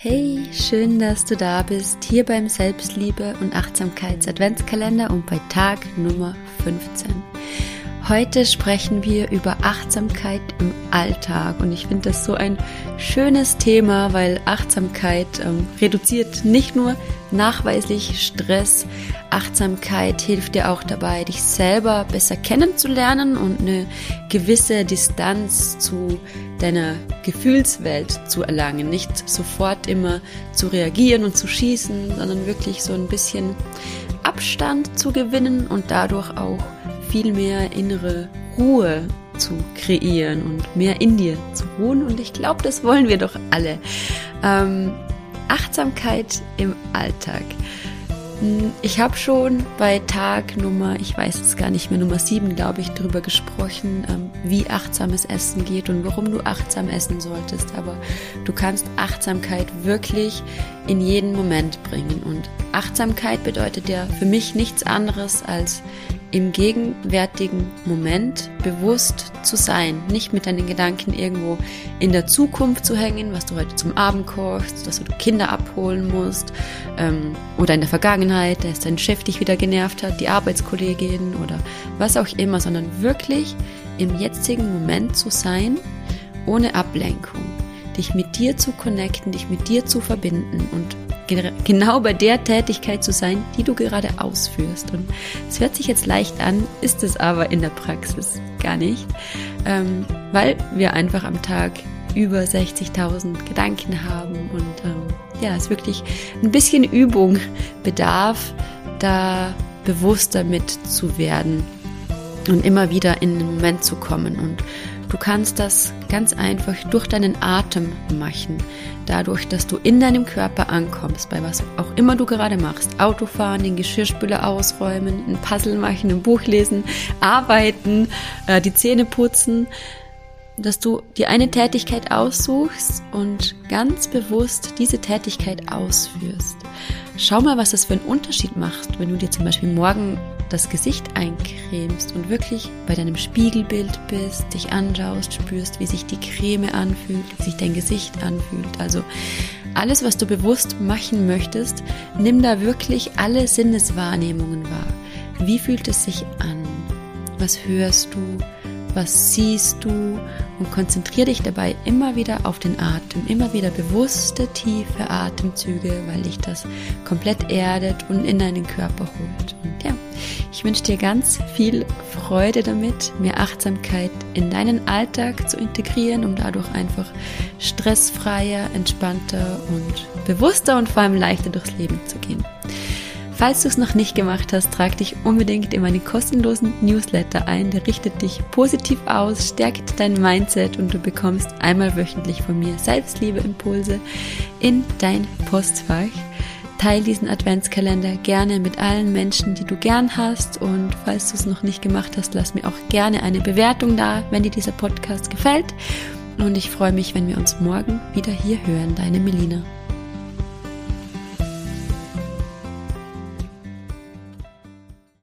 Hey, schön, dass du da bist, hier beim Selbstliebe und Achtsamkeits Adventskalender und bei Tag Nummer 15. Heute sprechen wir über Achtsamkeit im Alltag und ich finde das so ein schönes Thema, weil Achtsamkeit ähm, reduziert nicht nur nachweislich Stress, Achtsamkeit hilft dir auch dabei, dich selber besser kennenzulernen und eine gewisse Distanz zu deiner Gefühlswelt zu erlangen. Nicht sofort immer zu reagieren und zu schießen, sondern wirklich so ein bisschen Abstand zu gewinnen und dadurch auch viel mehr innere Ruhe zu kreieren und mehr in dir zu ruhen. Und ich glaube, das wollen wir doch alle. Ähm, Achtsamkeit im Alltag. Hm, ich habe schon bei Tag Nummer, ich weiß es gar nicht mehr, Nummer 7, glaube ich, darüber gesprochen, ähm, wie achtsames Essen geht und warum du achtsam essen solltest. Aber du kannst Achtsamkeit wirklich in jeden Moment bringen. Und Achtsamkeit bedeutet ja für mich nichts anderes als im gegenwärtigen Moment bewusst zu sein, nicht mit deinen Gedanken irgendwo in der Zukunft zu hängen, was du heute zum Abend kochst, dass du Kinder abholen musst ähm, oder in der Vergangenheit, dass dein Chef dich wieder genervt hat, die Arbeitskollegin oder was auch immer, sondern wirklich im jetzigen Moment zu sein, ohne Ablenkung, dich mit dir zu connecten, dich mit dir zu verbinden und genau bei der Tätigkeit zu sein, die du gerade ausführst. Und es hört sich jetzt leicht an, ist es aber in der Praxis gar nicht, ähm, weil wir einfach am Tag über 60.000 Gedanken haben und ähm, ja, es wirklich ein bisschen Übung bedarf, da bewusster mit zu werden und immer wieder in den Moment zu kommen und Du kannst das ganz einfach durch deinen Atem machen. Dadurch, dass du in deinem Körper ankommst, bei was auch immer du gerade machst. Autofahren, den Geschirrspüler ausräumen, ein Puzzle machen, ein Buch lesen, arbeiten, äh, die Zähne putzen. Dass du dir eine Tätigkeit aussuchst und ganz bewusst diese Tätigkeit ausführst. Schau mal, was das für einen Unterschied macht, wenn du dir zum Beispiel morgen das Gesicht eincremst und wirklich bei deinem Spiegelbild bist, dich anschaust, spürst, wie sich die Creme anfühlt, wie sich dein Gesicht anfühlt. Also alles, was du bewusst machen möchtest, nimm da wirklich alle Sinneswahrnehmungen wahr. Wie fühlt es sich an? Was hörst du? Was siehst du? Und konzentriere dich dabei immer wieder auf den Atem, immer wieder bewusste, tiefe Atemzüge, weil dich das komplett erdet und in deinen Körper holt. Und ja, ich wünsche dir ganz viel Freude damit, mehr Achtsamkeit in deinen Alltag zu integrieren, um dadurch einfach stressfreier, entspannter und bewusster und vor allem leichter durchs Leben zu gehen. Falls du es noch nicht gemacht hast, trag dich unbedingt in meinen kostenlosen Newsletter ein. Der richtet dich positiv aus, stärkt dein Mindset und du bekommst einmal wöchentlich von mir Selbstliebe-Impulse in dein Postfach. Teil diesen Adventskalender gerne mit allen Menschen, die du gern hast. Und falls du es noch nicht gemacht hast, lass mir auch gerne eine Bewertung da, wenn dir dieser Podcast gefällt. Und ich freue mich, wenn wir uns morgen wieder hier hören. Deine Melina.